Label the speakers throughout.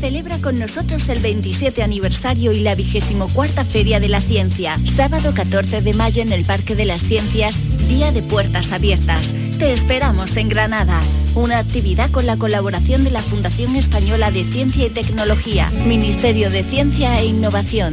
Speaker 1: Celebra con nosotros el 27 aniversario y la 24 Feria de la Ciencia. Sábado 14 de mayo en el Parque de las Ciencias, Día de Puertas Abiertas. Te esperamos en Granada. Una actividad con la colaboración de la Fundación Española de Ciencia y Tecnología, Ministerio de Ciencia e Innovación.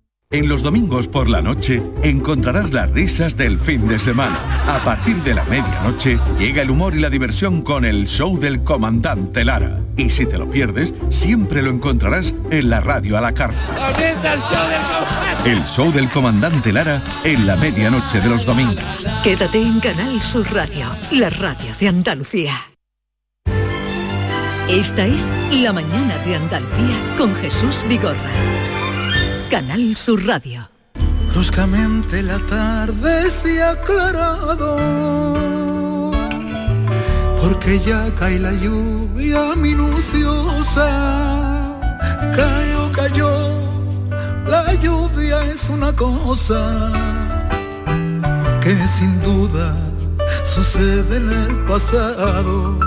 Speaker 2: En los domingos por la noche encontrarás las risas del fin de semana. A partir de la medianoche llega el humor y la diversión con el show del comandante Lara. Y si te lo pierdes, siempre lo encontrarás en la radio a la carta. El show del comandante Lara en la medianoche de los domingos.
Speaker 3: Quédate en Canal Sur Radio, la radio de Andalucía. Esta es La mañana de Andalucía con Jesús Vigorra. Canal Sur Radio.
Speaker 4: Bruscamente la tarde se ha aclarado, porque ya cae la lluvia minuciosa. Cayó, cayó, la lluvia es una cosa que sin duda sucede en el pasado.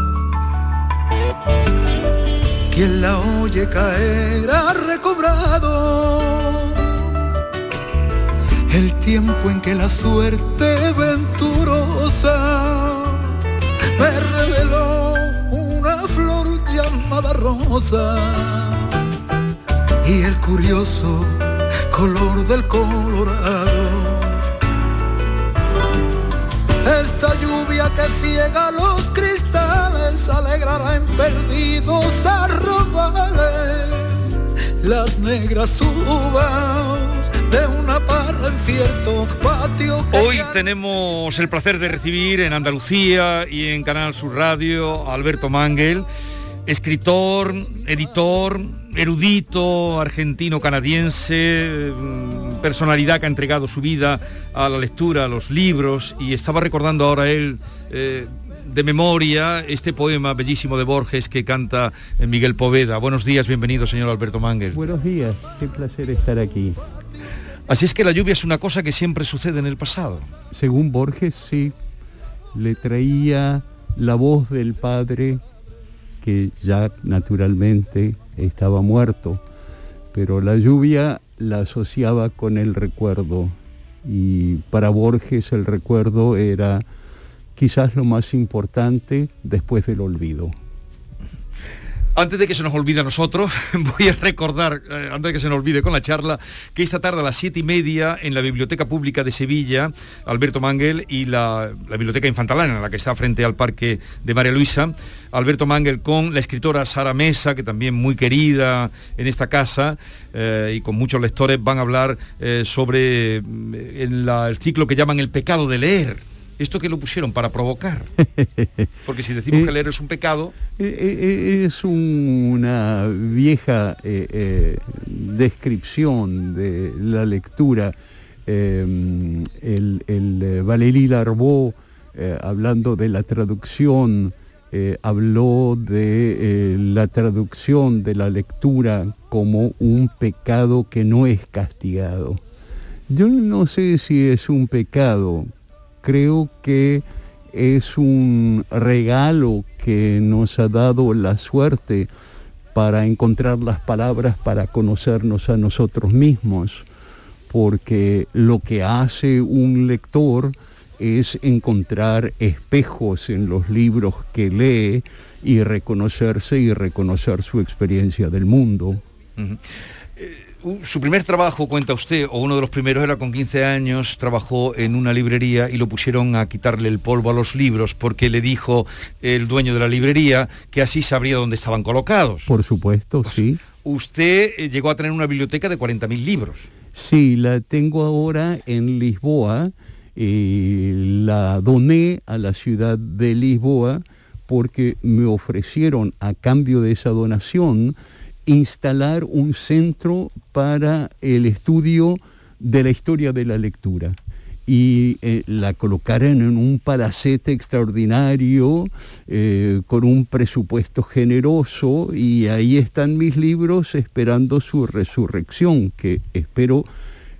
Speaker 4: Quien la oye caer ha recobrado el tiempo en que la suerte venturosa me reveló una flor llamada rosa y el curioso color del colorado. Esta lluvia que ciega los cristales alegrará en perdidos arrobales las negras uvas de una parra en cierto patio.
Speaker 5: Hoy tenemos el placer de recibir en Andalucía y en Canal Sur Radio a Alberto Mangel, escritor, editor, erudito, argentino-canadiense, mm, personalidad que ha entregado su vida a la lectura, a los libros, y estaba recordando ahora él eh, de memoria este poema bellísimo de Borges que canta eh, Miguel Poveda. Buenos días, bienvenido, señor Alberto Mangel.
Speaker 6: Buenos días, qué placer estar aquí.
Speaker 5: Así es que la lluvia es una cosa que siempre sucede en el pasado.
Speaker 6: Según Borges, sí, le traía la voz del padre que ya naturalmente estaba muerto, pero la lluvia la asociaba con el recuerdo y para Borges el recuerdo era quizás lo más importante después del olvido.
Speaker 5: Antes de que se nos olvide a nosotros, voy a recordar, eh, antes de que se nos olvide con la charla, que esta tarde a las siete y media en la Biblioteca Pública de Sevilla, Alberto Mangel y la, Biblioteca Infantalana, la que está frente al Parque de María Luisa, Alberto Mangel con la escritora Sara Mesa, que también muy querida en esta casa eh, y con muchos lectores, van a hablar eh, sobre el ciclo que llaman el pecado de leer ¿Esto que lo pusieron para provocar? Porque si decimos que leer es un pecado...
Speaker 6: Eh, eh, es una vieja eh, descripción de la lectura. el, el Valéry Larbeau, hablando de la traducción, habló de la traducción de la lectura como un pecado que no es castigado. Yo no sé si es un pecado, creo que es un regalo que nos ha dado la suerte, para encontrar las palabras para conocernos a nosotros mismos, porque lo que hace un lector es encontrar espejos en los libros que lee y reconocerse y reconocer su experiencia del mundo.
Speaker 5: Su primer trabajo, cuenta usted, o uno de los primeros era con 15 años, trabajó en una librería y lo pusieron a quitarle el polvo a los libros porque le dijo el dueño de la librería que así sabría dónde estaban colocados.
Speaker 6: Por supuesto, pues, sí.
Speaker 5: Usted eh, llegó a tener una biblioteca de 40.000 libros.
Speaker 6: Sí, la tengo ahora en Lisboa. y la doné a la ciudad de Lisboa porque me ofrecieron a cambio de esa donación instalar un centro para el estudio de la historia de la lectura y eh, la colocaron en un palacete extraordinario eh, con un presupuesto generoso y ahí están mis libros esperando su resurrección que espero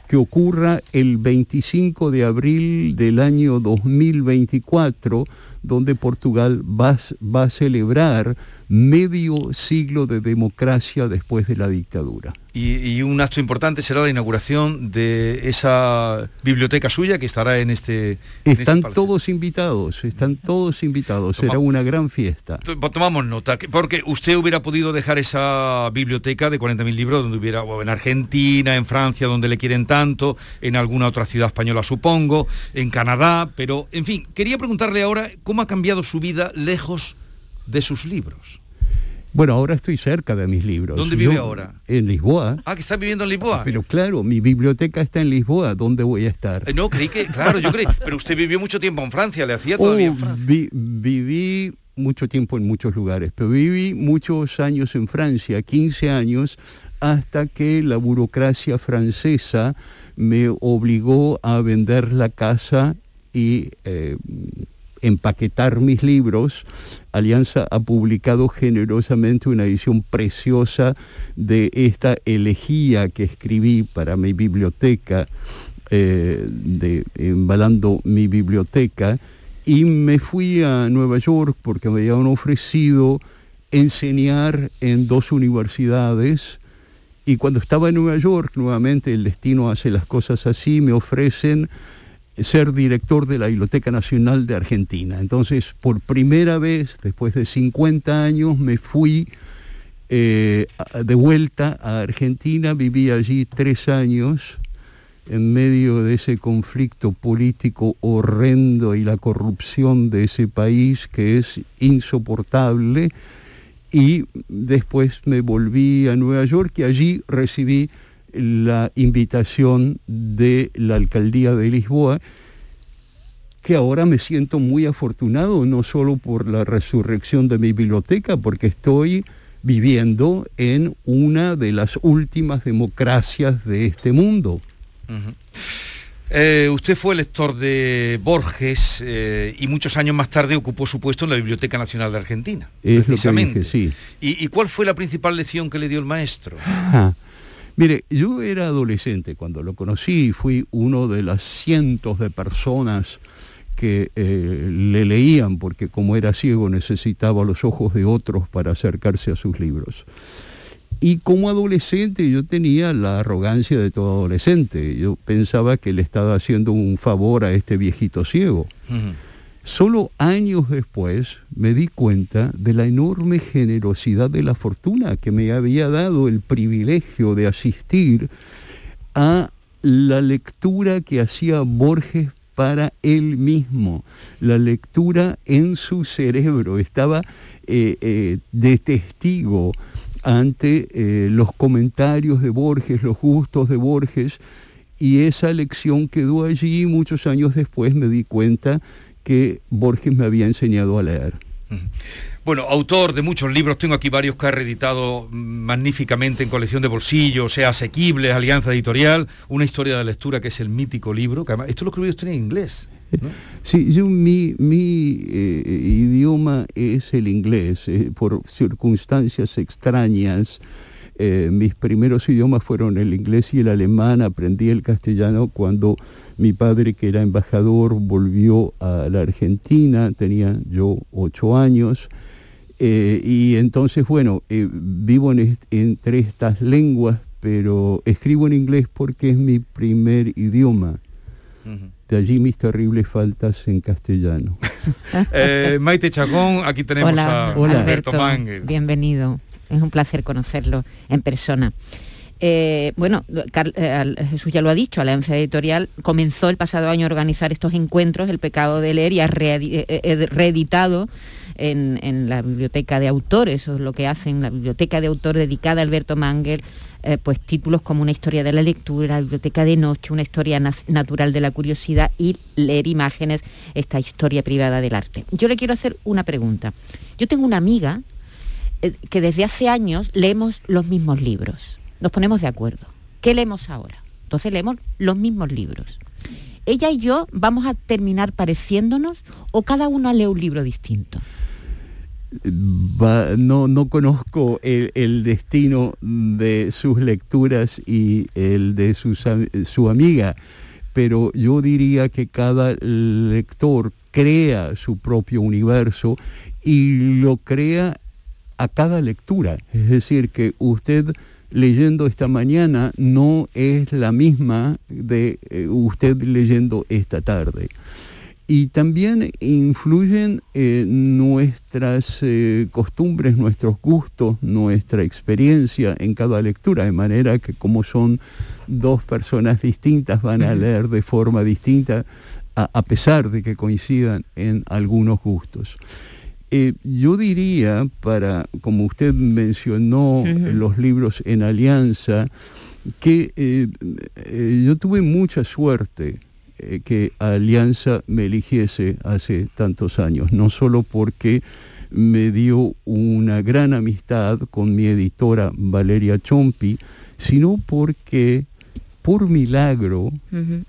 Speaker 6: que ocurra el 25 de abril del año 2024 donde Portugal va, va a celebrar medio siglo de democracia después de la dictadura.
Speaker 5: Y, un acto importante será la inauguración de esa biblioteca suya que estará en este...
Speaker 6: Están todos invitados, están todos invitados, será una gran fiesta.
Speaker 5: Tomamos nota, porque usted hubiera podido dejar esa biblioteca de 40.000 libros donde hubiera, en Argentina, en Francia, donde le quieren tanto, en alguna otra ciudad española supongo, en Canadá, pero en fin, quería preguntarle ahora cómo ha cambiado su vida lejos de sus libros.
Speaker 6: Bueno, ahora estoy cerca de mis libros.
Speaker 5: ¿Dónde vive ahora?
Speaker 6: En Lisboa.
Speaker 5: Ah, que está viviendo en Lisboa.
Speaker 6: Pero claro, mi biblioteca está en Lisboa. ¿Dónde voy a estar?
Speaker 5: Eh, no, creí que, claro, yo creí. Pero usted vivió mucho tiempo en Francia, le hacía todavía en oh, Francia.
Speaker 6: viví mucho tiempo en muchos lugares, pero viví muchos años en Francia, 15 años, hasta que la burocracia francesa me obligó a vender la casa y eh, empaquetar mis libros, Alianza ha publicado generosamente una edición preciosa de esta elegía que escribí para mi biblioteca, eh, de Embalando mi biblioteca, y me fui a Nueva York porque me habían ofrecido enseñar en dos universidades, y cuando estaba en Nueva York, nuevamente el destino hace las cosas así, me ofrecen ser director de la Biblioteca Nacional de Argentina. Entonces, por primera vez, después de 50 años, me fui eh, de vuelta a Argentina, viví allí tres años en medio de ese conflicto político horrendo y la corrupción de ese país que es insoportable. Y después me volví a Nueva York y allí recibí la invitación de la alcaldía de Lisboa, que ahora me siento muy afortunado, no solo por la resurrección de mi biblioteca, porque estoy viviendo en una de las últimas democracias de este mundo.
Speaker 5: Eh, usted fue lector de Borges eh, y muchos años más tarde ocupó su puesto en la Biblioteca Nacional de Argentina.
Speaker 6: Es lo sí.
Speaker 5: ¿Y, cuál fue la principal lección que le dio el maestro?
Speaker 6: Mire, yo era adolescente cuando lo conocí, fui uno de las cientos de personas que eh, le leían, porque como era ciego necesitaba los ojos de otros para acercarse a sus libros. Y como adolescente yo tenía la arrogancia de todo adolescente. Yo pensaba que le estaba haciendo un favor a este viejito ciego. Solo años después me di cuenta de la enorme generosidad de la fortuna que me había dado el privilegio de asistir a la lectura que hacía Borges para él mismo, la lectura en su cerebro, estaba eh, eh, de testigo ante eh, los comentarios de Borges, los gustos de Borges, y esa lección quedó allí. Muchos años después me di cuenta que Borges me había enseñado a leer.
Speaker 5: Bueno, autor de muchos libros, tengo aquí varios que ha reeditado magníficamente en colección de bolsillos, sea asequible, Alianza Editorial, una historia de lectura que es el mítico libro, que además, esto lo escribió usted en inglés.
Speaker 6: Sí, yo, mi, eh, idioma es el inglés, eh, por circunstancias extrañas. Eh, mis primeros idiomas fueron el inglés y el alemán, aprendí el castellano cuando mi padre, que era embajador, volvió a la Argentina, tenía yo ocho años, Eh, y entonces, bueno, eh, vivo entre estas lenguas, pero escribo en inglés porque es mi primer idioma. De allí mis terribles faltas en castellano.
Speaker 5: Eh, Maite Chacón, aquí tenemos a Alberto, Alberto
Speaker 7: Bienvenido, es un placer conocerlo en persona. Eh, bueno, eh, Jesús ya lo ha dicho, Alianza Editorial comenzó el pasado año a organizar estos encuentros, El pecado de leer, y ha reeditado en, la biblioteca de autores, eso es lo que hacen, la biblioteca de autor dedicada a Alberto Mangel, eh, pues títulos como Una historia de la lectura, biblioteca de noche, una historia natural de la curiosidad y leer imágenes, esta historia privada del arte. Yo le quiero hacer una pregunta. Yo tengo una amiga eh, que desde hace años leemos los mismos libros, nos ponemos de acuerdo. ¿Qué leemos ahora? Entonces leemos los mismos libros. ¿Ella y yo vamos a terminar pareciéndonos o cada una lee un libro distinto?
Speaker 6: no, no conozco el, destino de sus lecturas y el de su amiga, pero yo diría que cada lector crea su propio universo y lo crea a cada lectura. Es decir, que usted leyendo esta mañana no es la misma de eh, usted leyendo esta tarde y también influyen eh, nuestras eh, costumbres, nuestros gustos, nuestra experiencia en cada lectura, de manera que como son dos personas distintas van a leer de forma distinta a, pesar de que coincidan en algunos gustos. Eh, yo diría, para, como usted mencionó, los libros en alianza, que yo tuve mucha suerte eh, que Alianza me eligiese hace tantos años, no solo porque me dio una gran amistad con mi editora Valeria Chompi, sino porque por milagro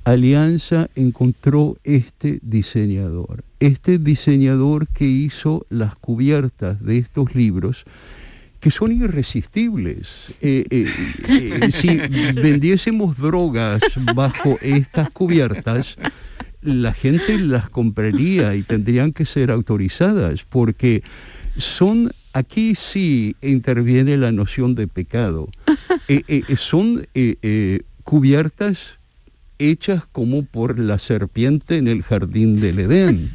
Speaker 6: Alianza encontró este diseñador, este diseñador que hizo las cubiertas de estos libros que son irresistibles. Eh, eh, eh, si vendiésemos drogas bajo estas cubiertas, la gente las compraría y tendrían que ser autorizadas, porque son, aquí sí interviene la noción de pecado, son cubiertas hechas como por la serpiente en el jardín del Edén.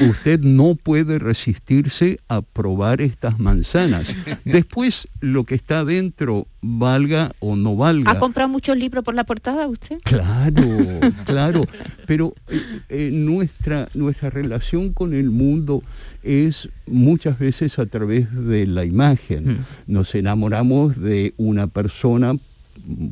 Speaker 6: Usted no puede resistirse a probar estas manzanas. Después, lo que está dentro, valga o no valga.
Speaker 7: ¿Ha comprado muchos libros por la portada usted?
Speaker 6: Claro, claro. Pero eh, eh, nuestra, nuestra relación con el mundo es muchas veces a través de la imagen. Mm. Nos enamoramos de una persona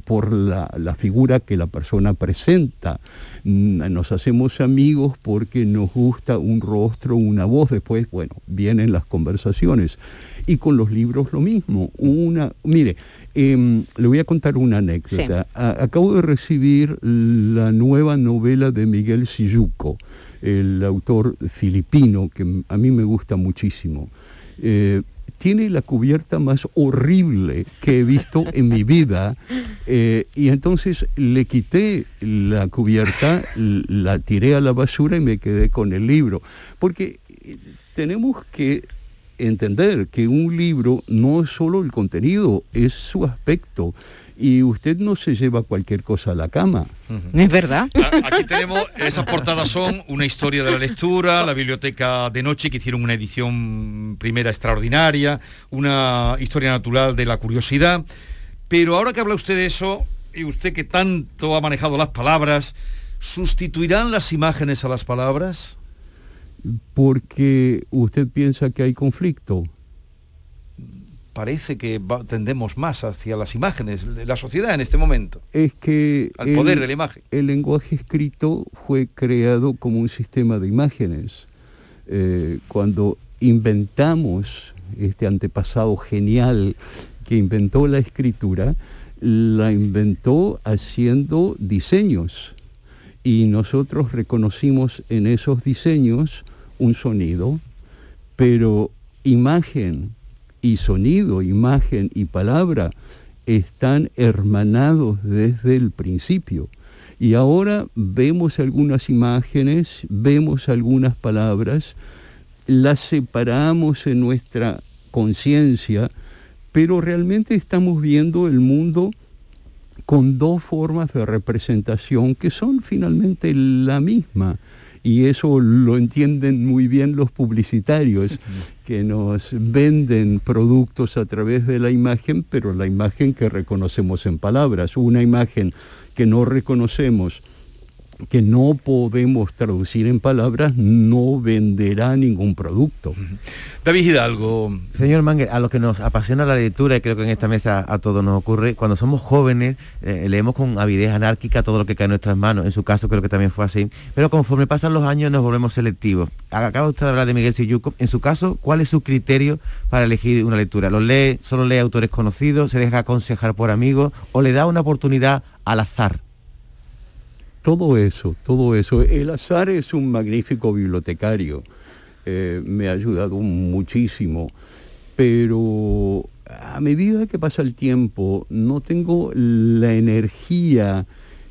Speaker 6: por la, figura que la persona presenta. Mm, nos hacemos amigos porque nos gusta un rostro, una voz, después, bueno, vienen las conversaciones. Y con los libros lo mismo. Una, mire, em, le voy a contar una anécdota. acabo de recibir la nueva novela de Miguel Silluco, el autor filipino, que a mí me gusta muchísimo. Eh, tiene la cubierta más horrible que he visto en mi vida. Eh, y entonces le quité la cubierta, la tiré a la basura y me quedé con el libro. Porque eh, tenemos que entender que un libro no es solo el contenido, es su aspecto y usted no se lleva cualquier cosa a la cama.
Speaker 7: Es verdad.
Speaker 5: Aquí tenemos, esas portadas son una historia de la lectura, la biblioteca de noche que hicieron una edición primera extraordinaria, una historia natural de la curiosidad. Pero ahora que habla usted de eso, y usted que tanto ha manejado las palabras, ¿sustituirán las imágenes a las palabras?
Speaker 6: Porque usted piensa que hay conflicto
Speaker 5: parece que tendemos más hacia las imágenes, la sociedad en este momento.
Speaker 6: Es que...
Speaker 5: Al poder de la imagen.
Speaker 6: El lenguaje escrito fue creado como un sistema de imágenes. Eh, cuando inventamos este antepasado genial que inventó la escritura, la inventó haciendo diseños. Y nosotros reconocimos en esos diseños un sonido, pero imagen y sonido, imagen y palabra están hermanados desde el principio. Y ahora vemos algunas imágenes, vemos algunas palabras, las separamos en nuestra conciencia, pero realmente estamos viendo el mundo con dos formas de representación que son finalmente la misma. Y eso lo entienden muy bien los publicitarios, que nos venden productos a través de la imagen, pero la imagen que reconocemos en palabras, una imagen que no reconocemos que no podemos traducir en palabras, no venderá ningún producto.
Speaker 5: David Hidalgo.
Speaker 8: Señor Manger, a lo que nos apasiona la lectura, y creo que en esta mesa a todos nos ocurre, cuando somos jóvenes eh, leemos con avidez anárquica todo lo que cae en nuestras manos, en su caso creo que también fue así, pero conforme pasan los años nos volvemos selectivos. Acaba usted de hablar de Miguel Siyuco, en su caso, ¿cuál es su criterio para elegir una lectura? ¿Lo lee, solo lee autores conocidos, se deja aconsejar por amigos o le da una oportunidad al azar?
Speaker 6: Todo eso, todo eso. El azar es un magnífico bibliotecario, eh, me ha ayudado muchísimo, pero a medida que pasa el tiempo no tengo la energía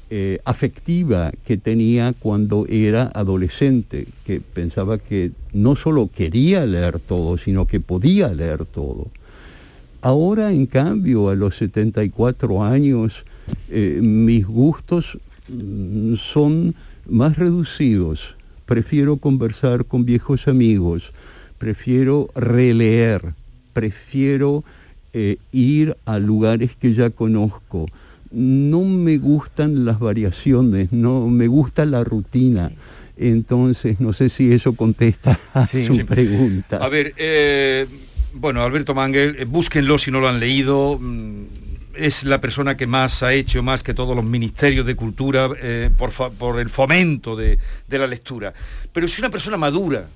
Speaker 6: eh, afectiva que tenía cuando era adolescente, que pensaba que no solo quería leer todo, sino que podía leer todo. Ahora, en cambio, a los 74 años, eh, mis gustos son más reducidos. Prefiero conversar con viejos amigos, prefiero releer, prefiero eh, ir a lugares que ya conozco. No me gustan las variaciones, no me gusta la rutina. Entonces, no sé si eso contesta a su pregunta.
Speaker 5: A ver, eh, bueno, Alberto Mangel, eh, búsquenlo si no lo han leído. Mm, es la persona que más ha hecho, más que todos los ministerios de cultura, eh, por, el fomento de, la lectura. Pero si una persona madura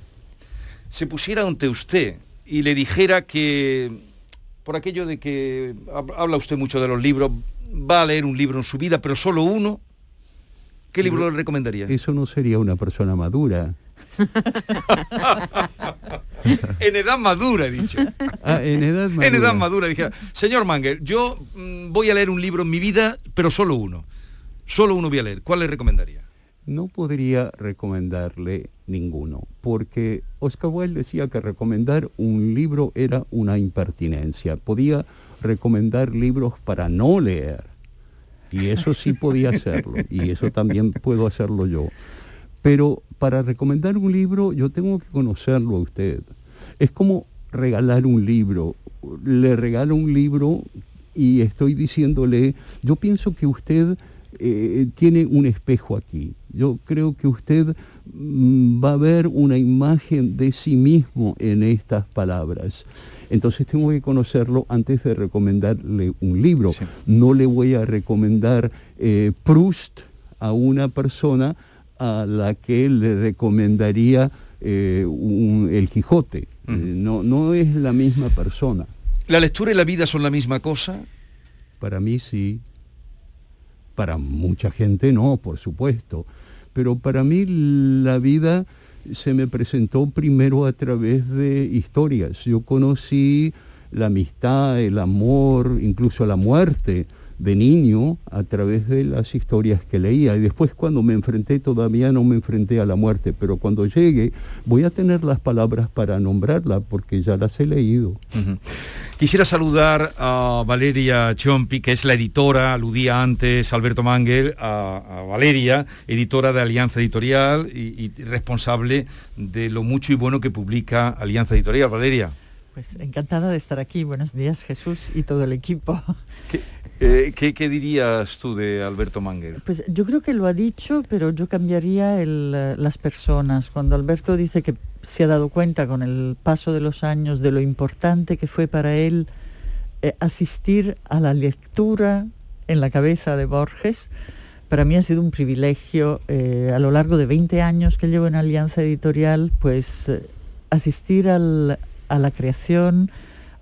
Speaker 5: se pusiera ante usted y le dijera que, por aquello de que habla usted mucho de los libros, va a leer un libro en su vida, pero solo uno, ¿qué libro le recomendaría?
Speaker 6: Eso no sería una persona madura.
Speaker 5: en edad madura, he dicho.
Speaker 6: Ah, en edad madura.
Speaker 5: En edad madura, dije, señor Manger, yo mm, voy a leer un libro en mi vida, pero solo uno. Solo uno voy a leer. ¿Cuál le recomendaría?
Speaker 6: No podría recomendarle ninguno, porque Oscar Wilde decía que recomendar un libro era una impertinencia. Podía recomendar libros para no leer. Y eso sí podía hacerlo, y eso también puedo hacerlo yo. Pero para recomendar un libro yo tengo que conocerlo a usted. Es como regalar un libro. Le regalo un libro y estoy diciéndole, yo pienso que usted eh, tiene un espejo aquí. Yo creo que usted mm, va a ver una imagen de sí mismo en estas palabras. Entonces tengo que conocerlo antes de recomendarle un libro. No le voy a recomendar eh, Proust a una persona a la que le recomendaría eh, el Quijote. Eh, no, no es la misma persona.
Speaker 5: ¿La lectura y la vida son la misma cosa?
Speaker 6: Para mí sí. Para mucha gente no, por supuesto. Pero para mí la vida se me presentó primero a través de historias. Yo conocí la amistad, el amor, incluso la muerte de niño a través de las historias que leía. Y después cuando me enfrenté, todavía no me enfrenté a la muerte, pero cuando llegue voy a tener las palabras para nombrarla porque ya las he leído.
Speaker 5: Quisiera saludar a Valeria Chompi, que es la editora, aludía antes Alberto Mangel, a, Valeria, editora de Alianza Editorial y, responsable de lo mucho y bueno que publica Alianza Editorial. Valeria.
Speaker 9: Pues encantada de estar aquí. Buenos días, Jesús y todo el equipo.
Speaker 5: Eh, ¿qué, dirías tú de Alberto Manger?
Speaker 9: Pues yo creo que lo ha dicho, pero yo cambiaría eh, las personas. Cuando Alberto dice que se ha dado cuenta con el paso de los años de lo importante que fue para él eh, asistir a la lectura en la cabeza de Borges, para mí ha sido un privilegio a lo largo de 20 años que llevo en Alianza Editorial, pues asistir a la creación,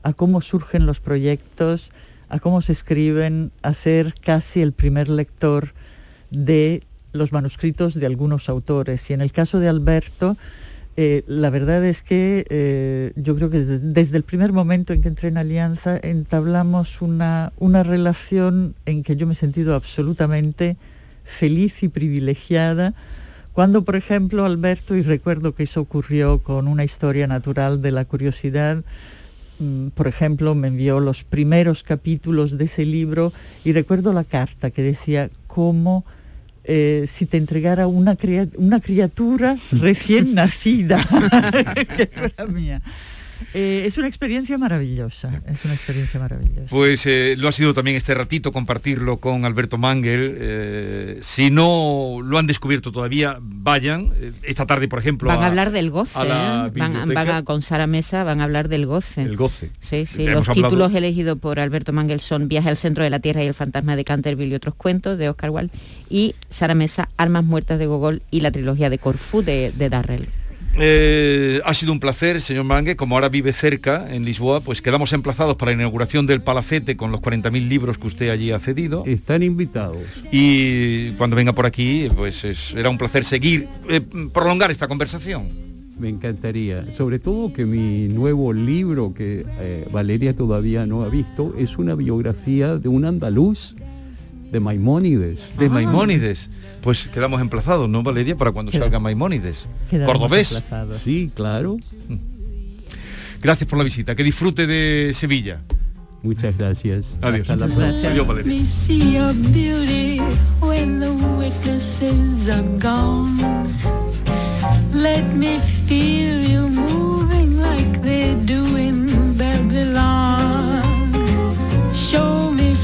Speaker 9: a cómo surgen los proyectos, a cómo se escriben, a ser casi el primer lector de los manuscritos de algunos autores. Y en el caso de Alberto, eh, la verdad es que eh, yo creo que desde, el primer momento en que entré en Alianza entablamos una, una relación en que yo me he sentido absolutamente feliz y privilegiada. Cuando, por ejemplo, Alberto, y recuerdo que eso ocurrió con una historia natural de la curiosidad, mm, por ejemplo, me envió los primeros capítulos de ese libro y recuerdo la carta que decía cómo eh, si te entregara una, una criatura recién nacida, que fuera mía. Eh, es una experiencia maravillosa, es una experiencia maravillosa.
Speaker 5: Pues eh, lo ha sido también este ratito compartirlo con Alberto Mangel. Eh, si no lo han descubierto todavía, vayan. Esta tarde, por ejemplo.
Speaker 7: Van a, hablar del goce. van, con Sara Mesa, van a hablar del goce.
Speaker 5: El goce.
Speaker 7: Sí, sí. Los títulos elegidos por Alberto Mangel son Viaje al centro de la Tierra y el fantasma de Canterville y otros cuentos de Oscar Wilde. Y Sara Mesa, Almas muertas de Gogol y la trilogía de Corfú de, de Darrell.
Speaker 5: Eh, ha sido un placer, señor Mangue, como ahora vive cerca, en Lisboa, pues quedamos emplazados para la inauguración del Palacete con los 40.000 libros que usted allí ha cedido.
Speaker 6: Están invitados.
Speaker 5: Y cuando venga por aquí, pues es, era un placer seguir, eh, prolongar esta conversación.
Speaker 6: Me encantaría, sobre todo que mi nuevo libro, que eh, Valeria todavía no ha visto, es una biografía de un andaluz de Maimónides.
Speaker 5: De Maimónides. Pues quedamos emplazados, ¿no, Valeria? Para cuando salga Maimónides. Cordobés.
Speaker 6: Sí, claro. Mm.
Speaker 5: Gracias por la visita. Que disfrute de Sevilla.
Speaker 6: Muchas gracias.
Speaker 5: Adiós. Hasta la próxima. Adiós, Valeria. Let me feel you moving like they do in Babylon.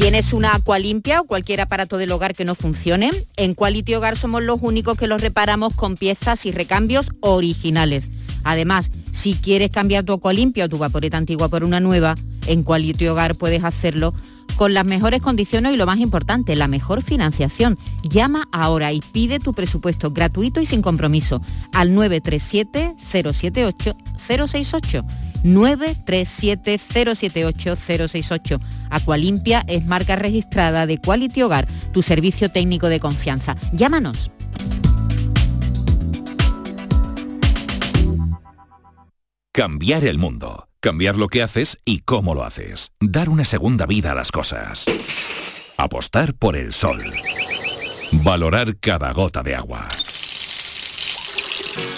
Speaker 7: ¿Tienes una agua limpia o cualquier aparato del hogar que no funcione? En Quality Hogar somos los únicos que los reparamos con piezas y recambios originales. Además, si quieres cambiar tu agua limpia o tu vaporeta antigua por una nueva, en Quality Hogar puedes hacerlo con las mejores condiciones y lo más importante, la mejor financiación. Llama ahora y pide tu presupuesto gratuito y sin compromiso al 937 078 068 937 078 068. Acualimpia es marca registrada de Quality Hogar, tu servicio técnico de confianza. Llámanos.
Speaker 2: Cambiar el mundo. Cambiar lo que haces y cómo lo haces. Dar una segunda vida a las cosas. Apostar por el sol. Valorar cada gota de agua.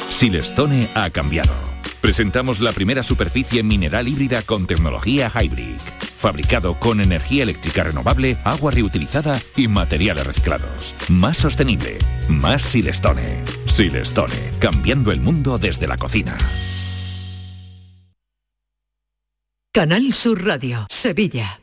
Speaker 2: Silestone ha cambiado. Presentamos la primera superficie mineral híbrida con tecnología Hybrid. Fabricado con energía eléctrica renovable, agua reutilizada y materiales reciclados. Más sostenible. Más Silestone. Silestone. Cambiando el mundo desde la cocina.
Speaker 3: Canal Sur Radio, Sevilla.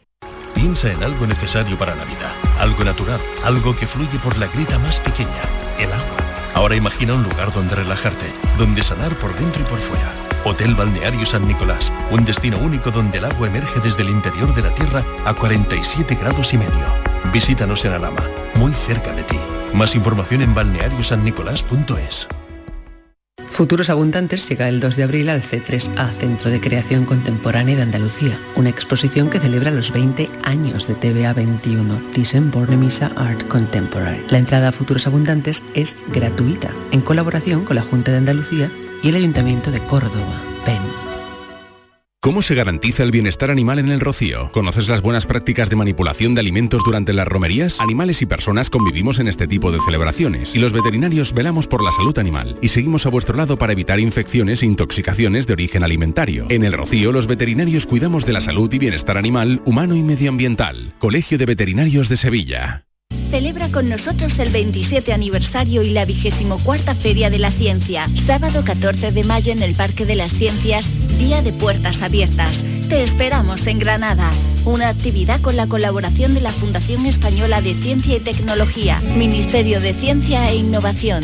Speaker 10: Piensa en algo necesario para la vida, algo natural, algo que fluye por la grita más pequeña, el agua. Ahora imagina un lugar donde relajarte, donde sanar por dentro y por fuera. Hotel Balneario San Nicolás, un destino único donde el agua emerge desde el interior de la tierra a 47 grados y medio. Visítanos en Alama, muy cerca de ti. Más información en balneariosannicolás.es.
Speaker 11: Futuros Abundantes llega el 2 de abril al C3A, Centro de Creación Contemporánea de Andalucía, una exposición que celebra los 20 años de TVA 21, Thyssen Bornemisza Art Contemporary. La entrada a Futuros Abundantes es gratuita, en colaboración con la Junta de Andalucía y el Ayuntamiento de Córdoba, PEN.
Speaker 12: ¿Cómo se garantiza el bienestar animal en el rocío? ¿Conoces las buenas prácticas de manipulación de alimentos durante las romerías? Animales y personas convivimos en este tipo de celebraciones y los veterinarios velamos por la salud animal y seguimos a vuestro lado para evitar infecciones e intoxicaciones de origen alimentario. En el rocío los veterinarios cuidamos de la salud y bienestar animal, humano y medioambiental. Colegio de Veterinarios de Sevilla.
Speaker 1: Celebra con nosotros el 27 aniversario y la 24 Feria de la Ciencia. Sábado 14 de mayo en el Parque de las Ciencias, Día de Puertas Abiertas. Te esperamos en Granada. Una actividad con la colaboración de la Fundación Española de Ciencia y Tecnología, Ministerio de Ciencia e Innovación.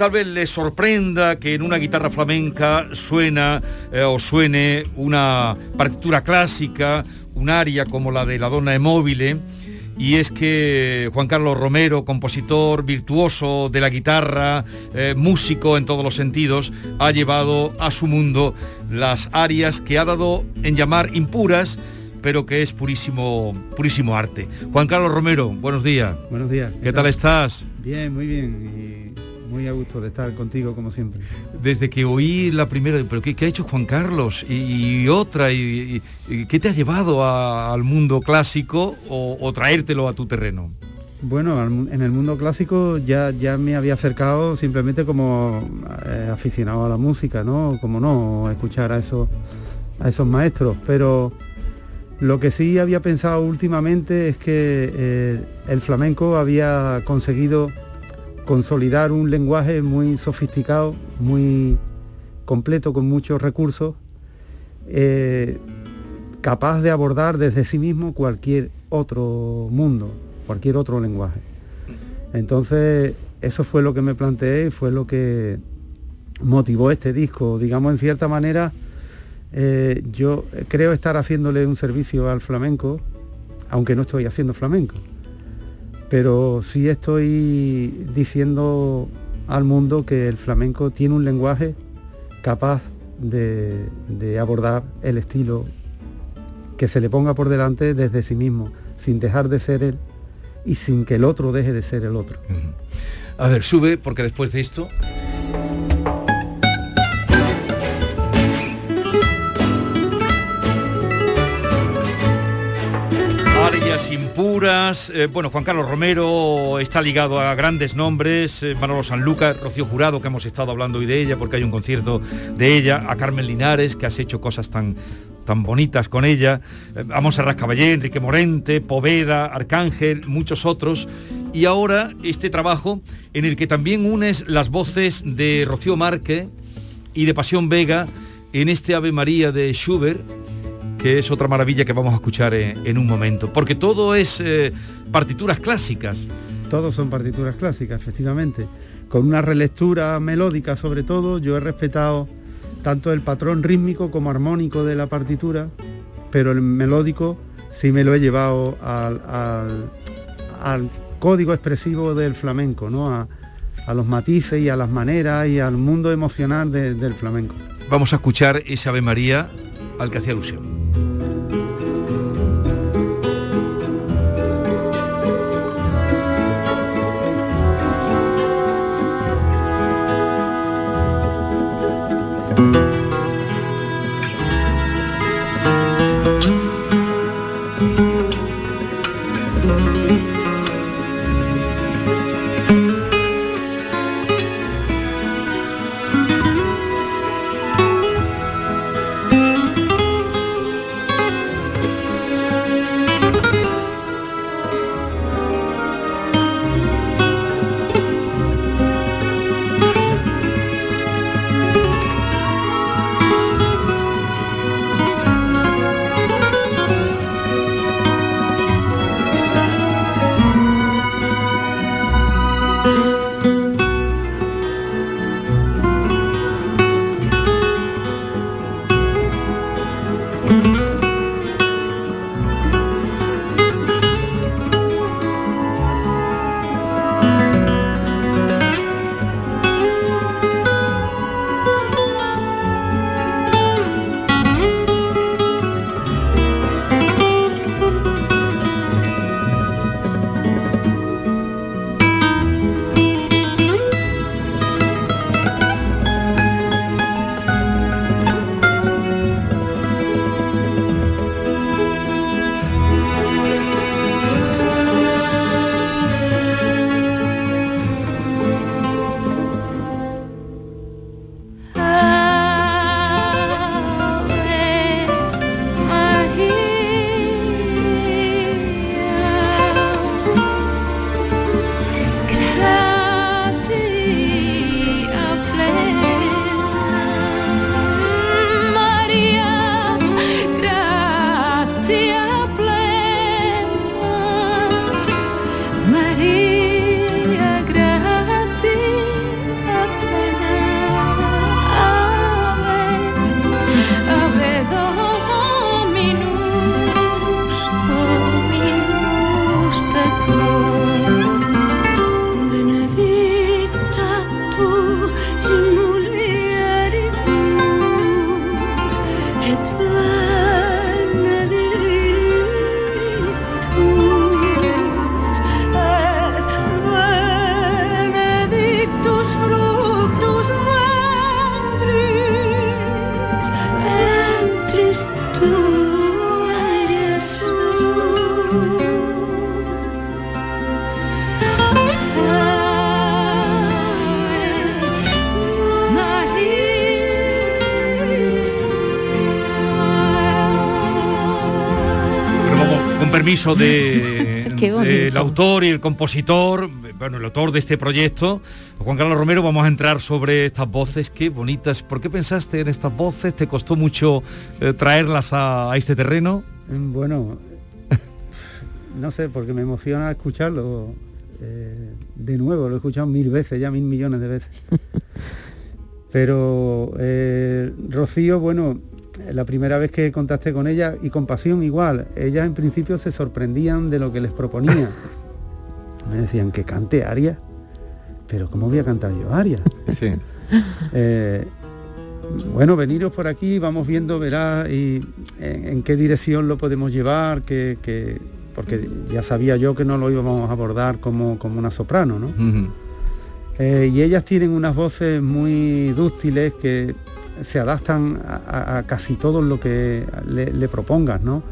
Speaker 5: Tal vez le sorprenda que en una guitarra flamenca suena eh, o suene una partitura clásica, un aria como la de la Donna Mobile. Y es que Juan Carlos Romero, compositor virtuoso de la guitarra, eh, músico en todos los sentidos, ha llevado a su mundo las arias que ha dado en llamar impuras, pero que es purísimo, purísimo arte. Juan Carlos Romero, buenos días.
Speaker 13: Buenos días.
Speaker 5: ¿Qué, tal estás?
Speaker 13: Bien, muy bien y muy a gusto de estar contigo como siempre.
Speaker 5: Desde que oí la primera, pero ¿qué, qué ha hecho Juan Carlos? Y, y otra, y, y, ¿qué te ha llevado a- al mundo clásico o, o traértelo a tu terreno?
Speaker 13: Bueno, en el mundo clásico ya, ya me había acercado simplemente como eh, aficionado a la música, ¿no? Como no, a escuchar a esos, a esos maestros. Pero lo que sí había pensado últimamente es que eh, el flamenco había conseguido consolidar un lenguaje muy sofisticado, muy completo, con muchos recursos, eh, capaz de abordar desde sí mismo cualquier otro mundo, cualquier otro lenguaje. Entonces, eso fue lo que me planteé y fue lo que motivó este disco. Digamos, en cierta manera, eh, yo creo estar haciéndole un servicio al flamenco, aunque no estoy haciendo flamenco. Pero sí estoy diciendo al mundo que el flamenco tiene un lenguaje capaz de, de abordar el estilo que se le ponga por delante desde sí mismo, sin dejar de ser él y sin que el otro deje de ser el otro.
Speaker 5: A ver, sube, porque después de esto... Impuras. eh, bueno, Juan Carlos Romero está ligado a grandes nombres. eh, Manolo Sanlúcar, Rocío Jurado, que hemos estado hablando hoy de ella porque hay un concierto de ella. A Carmen Linares, que has hecho cosas tan tan bonitas con ella. eh, a Montserrat Caballé, Enrique Morente, Poveda, Arcángel, muchos otros. Y ahora este trabajo en el que también unes las voces de Rocío Márquez y de Pasión Vega en este Ave María de Schubert que es otra maravilla que vamos a escuchar en, en un momento, porque todo es eh, partituras clásicas.
Speaker 13: Todos son partituras clásicas, efectivamente. Con una relectura melódica sobre todo, yo he respetado tanto el patrón rítmico como armónico de la partitura, pero el melódico sí me lo he llevado al, al- al código expresivo del flamenco, ¿no? A, a los matices y a las maneras y al mundo emocional de- del flamenco.
Speaker 5: Vamos a escuchar ese Ave María al que hacía alusión. Permiso de, del autor y el compositor, bueno, el autor de este proyecto, Juan Carlos Romero, vamos a entrar sobre estas voces, qué bonitas. ¿Por qué pensaste en estas voces? ¿Te costó mucho eh, traerlas a, este terreno?
Speaker 13: Mm, bueno, no sé, porque me emociona escucharlo eh, de nuevo, lo he escuchado mil veces, ya mil millones de veces. Pero eh, Rocío, bueno, la primera vez que contacté con ella y con pasión igual, ellas en principio se sorprendían de lo que les proponía. Me decían que cante Aria, pero ¿cómo voy a cantar yo Aria? Sí. Eh, bueno, veniros por aquí, vamos viendo, verás, y en, qué dirección lo podemos llevar, que, porque ya sabía yo que no lo íbamos a abordar como, como una soprano, ¿no? Eh, y ellas tienen unas voces muy dúctiles que se adaptan a, casi todo lo que le, propongas, ¿no?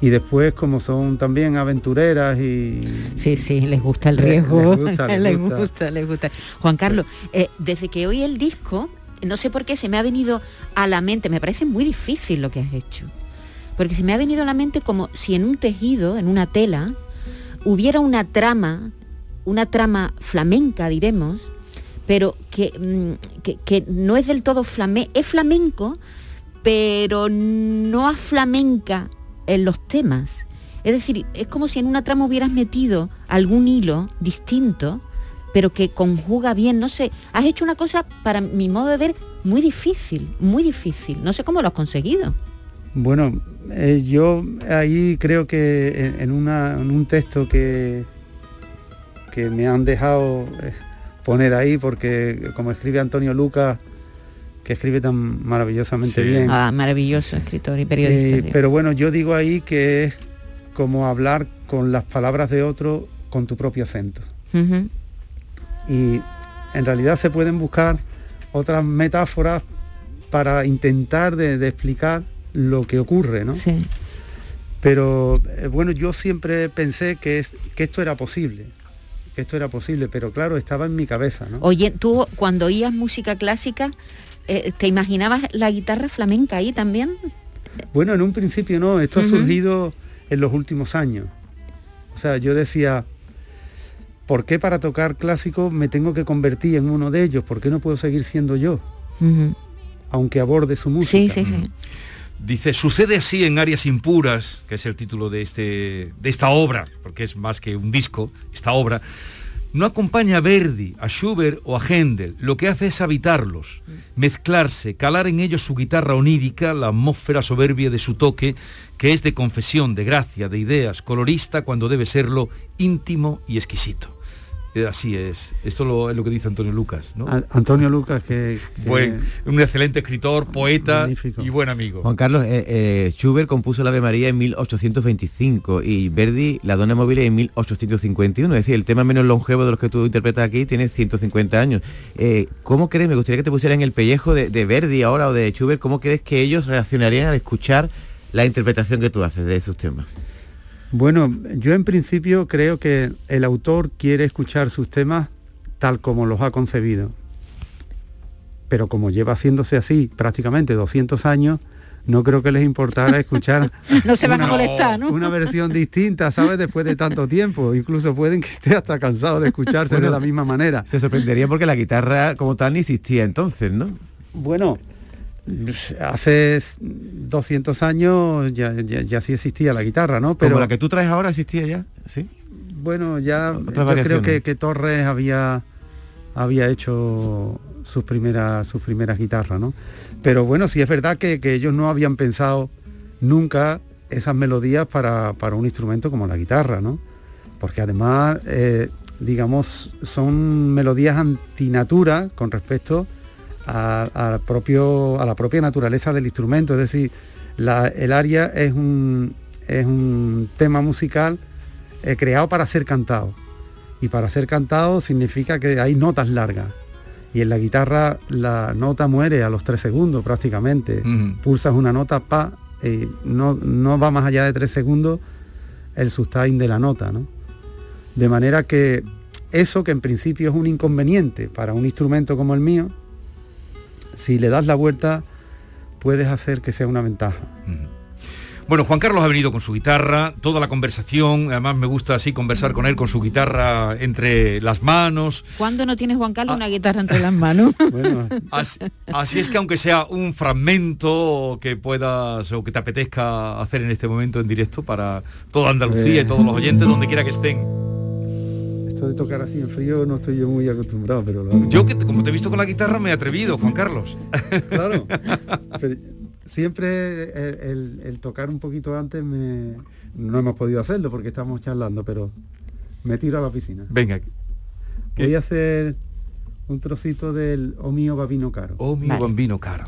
Speaker 13: y después como son también aventureras y
Speaker 7: sí sí les gusta el riesgo. les, gusta, les, gusta, Juan Carlos eh, desde que oí el disco no sé por qué se me ha venido a la mente me parece muy difícil lo que has hecho porque se me ha venido a la mente como si en un tejido en una tela hubiera una trama una trama flamenca diremos pero mm, que, no es del todo flamenco, es flamenco, pero no a flamenca en los temas. Es decir, es como si en una trama hubieras metido algún hilo distinto, pero que conjuga bien, no sé, has hecho una cosa, para mi modo de ver, muy difícil, muy difícil. No sé cómo lo has conseguido.
Speaker 13: Bueno, eh, yo ahí creo que en, un texto que, que me han dejado eh, poner ahí porque como escribe Antonio Lucas, que escribe tan maravillosamente bien.
Speaker 7: Ah, maravilloso escritor y periodista.
Speaker 13: pero bueno, yo digo ahí que es como hablar con las palabras de otro con tu propio acento. Y en realidad se pueden buscar otras metáforas para intentar de, explicar lo que ocurre, ¿no? Sí. Pero eh, bueno, yo siempre pensé que, es, que esto era posible que esto era posible, pero claro, estaba en mi cabeza. ¿no?
Speaker 7: Oye, tú cuando oías música clásica, eh, ¿te imaginabas la guitarra flamenca ahí también?
Speaker 13: Bueno, en un principio no, esto ha surgido en los últimos años. O sea, yo decía, ¿por qué para tocar clásico me tengo que convertir en uno de ellos? ¿Por qué no puedo seguir siendo yo? Aunque aborde su música. Sí, sí, sí.
Speaker 5: Dice, sucede así en áreas impuras, que es el título de, este, de esta obra, porque es más que un disco, esta obra, no acompaña a Verdi, a Schubert o a Händel, lo que hace es habitarlos, mezclarse, calar en ellos su guitarra onírica, la atmósfera soberbia de su toque, que es de confesión, de gracia, de ideas, colorista cuando debe serlo, íntimo y exquisito. Eh, Así es. Esto lo- es lo que dice Antonio Lucas, ¿no?
Speaker 13: A- Antonio Lucas, que, que-
Speaker 5: Buen- un excelente escritor, poeta y buen amigo.
Speaker 8: Juan Carlos, eh, eh, Schubert compuso la Ave María en 1825 y Verdi la Donna Mobile en 1851. Es decir, el tema menos longevo de los que tú interpretas aquí tiene 150 años. Eh, ¿Cómo crees, me gustaría que te pusieran el pellejo de, de Verdi ahora o de Schubert, cómo crees que ellos reaccionarían al escuchar la interpretación que tú haces de esos temas?
Speaker 13: Bueno, yo en principio creo que el autor quiere escuchar sus temas tal como los ha concebido. Pero como lleva haciéndose así prácticamente 200 años, no creo que les importara escuchar
Speaker 7: No se van a
Speaker 13: una-
Speaker 7: molestar, ¿no?
Speaker 13: una versión distinta, ¿sabes? Después de tanto tiempo. Incluso pueden que esté hasta cansado de escucharse
Speaker 8: Bueno,
Speaker 13: de la misma manera.
Speaker 8: Se sorprendería porque la guitarra como tal ni existía entonces, ¿no?
Speaker 13: Bueno, hace 200 años ya, ya, ya sí existía la guitarra, ¿no?
Speaker 8: Pero la que tú traes ahora existía ya, ¿sí?
Speaker 13: Bueno, ya yo creo que, que Torres había había hecho sus primeras sus primeras guitarras, ¿no? Pero bueno, sí es verdad que, que ellos no habían pensado nunca esas melodías para, para un instrumento como la guitarra, ¿no? Porque además, eh, digamos, son melodías antinatura con respecto a, a propio, a la propia naturaleza del instrumento. Es decir, la- el aria es un, es un tema musical eh, creado para ser cantado. Y para ser cantado significa que hay notas largas. Y en la guitarra la nota muere a los tres segundos prácticamente. Pulsas una nota, pa, y no, no va más allá de tres segundos el sustain de la nota, ¿no? De manera que eso que en principio es un inconveniente para un instrumento como el mío, si le das la vuelta puedes hacer que sea una ventaja.
Speaker 5: Bueno, Juan Carlos ha venido con su guitarra, toda la conversación, además me gusta así conversar con él con su guitarra entre las manos.
Speaker 7: ¿Cuándo no tiene Juan
Speaker 13: Ah.
Speaker 7: Carlos una guitarra entre las manos?
Speaker 5: Así, así es que aunque sea un fragmento que puedas o que te apetezca hacer en este momento en directo para toda Andalucía y todos los oyentes, donde quiera que estén.
Speaker 13: Esto de tocar así en frío no estoy yo muy acostumbrado, pero lo hago.
Speaker 5: Yo que como te he visto con la guitarra me he atrevido, Juan Carlos.
Speaker 13: Claro. Pero siempre el, el- el tocar un poquito antes me... no hemos podido hacerlo porque estamos charlando, pero me tiro a la piscina.
Speaker 5: Venga.
Speaker 13: Voy a hacer un trocito del O mío babino caro.
Speaker 5: Oh, mi bambino caro.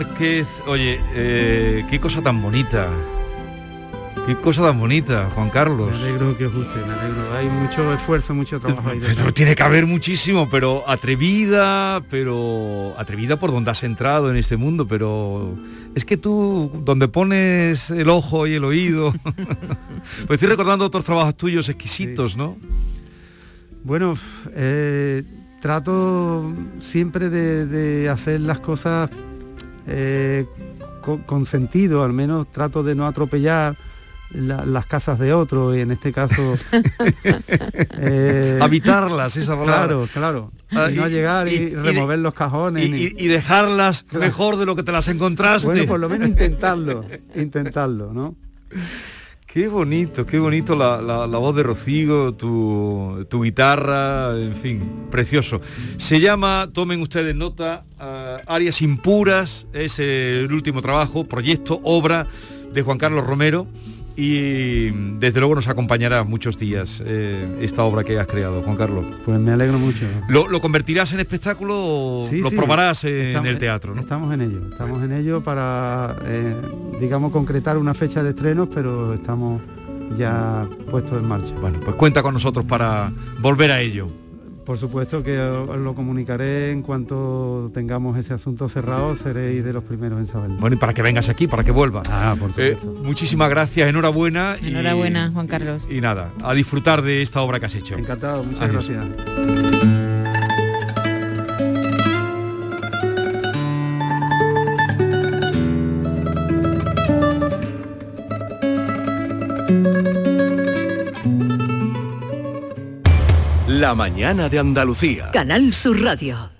Speaker 5: Márquez, oye, eh, qué cosa tan bonita. Qué cosa tan bonita, Juan Carlos.
Speaker 13: Me alegro que os guste, me alegro. Hay mucho esfuerzo, mucho trabajo ahí.
Speaker 5: Pero tiene que haber muchísimo, pero atrevida, pero atrevida por donde has entrado en este mundo, pero es que tú, donde pones el ojo y el oído, pues estoy recordando otros trabajos tuyos exquisitos, ¿no?
Speaker 13: Bueno, eh, trato siempre de, de hacer las cosas eh, con, con sentido, al menos trato de no atropellar la- las casas de otro y en este caso eh,
Speaker 5: Habitarlas, esa palabra.
Speaker 13: claro claro
Speaker 5: Ah,
Speaker 13: y no llegar y,
Speaker 5: y- y de-
Speaker 13: remover los cajones
Speaker 5: y dejarlas mejor de lo que te las encontraste.
Speaker 13: bueno por lo menos intentarlo intentarlo no
Speaker 5: Qué bonito, qué bonito la, la- voz de Rocío, tu, tu guitarra, en fin, precioso. Se llama, tomen ustedes nota, Áreas Impuras, es el último trabajo, proyecto, obra de Juan Carlos Romero y desde luego nos acompañará muchos días eh, esta obra que has creado, Juan Carlos.
Speaker 13: pues me alegro mucho
Speaker 5: ¿Lo, lo convertirás en espectáculo o
Speaker 13: Sí,
Speaker 5: lo
Speaker 13: sí.
Speaker 5: probarás en
Speaker 13: Estamos-
Speaker 5: el teatro? ¿no?
Speaker 13: Estamos en ello, estamos en ello para, eh, digamos, concretar una fecha de estrenos, pero estamos ya puestos en marcha.
Speaker 5: Bueno, pues cuenta con nosotros para volver a ello.
Speaker 13: Por supuesto que os lo comunicaré en cuanto tengamos ese asunto cerrado, seréis de los primeros en saberlo.
Speaker 5: Bueno, y para que vengas aquí, para que vuelvas.
Speaker 13: Ah, por
Speaker 5: Eh,
Speaker 13: supuesto.
Speaker 5: muchísimas gracias, enhorabuena. y-
Speaker 7: Enhorabuena, Juan Carlos.
Speaker 5: Y nada, a disfrutar de esta obra que has hecho.
Speaker 13: Encantado, muchas
Speaker 5: Adiós.
Speaker 13: gracias.
Speaker 14: La mañana de Andalucía.
Speaker 3: Canal Sur Radio.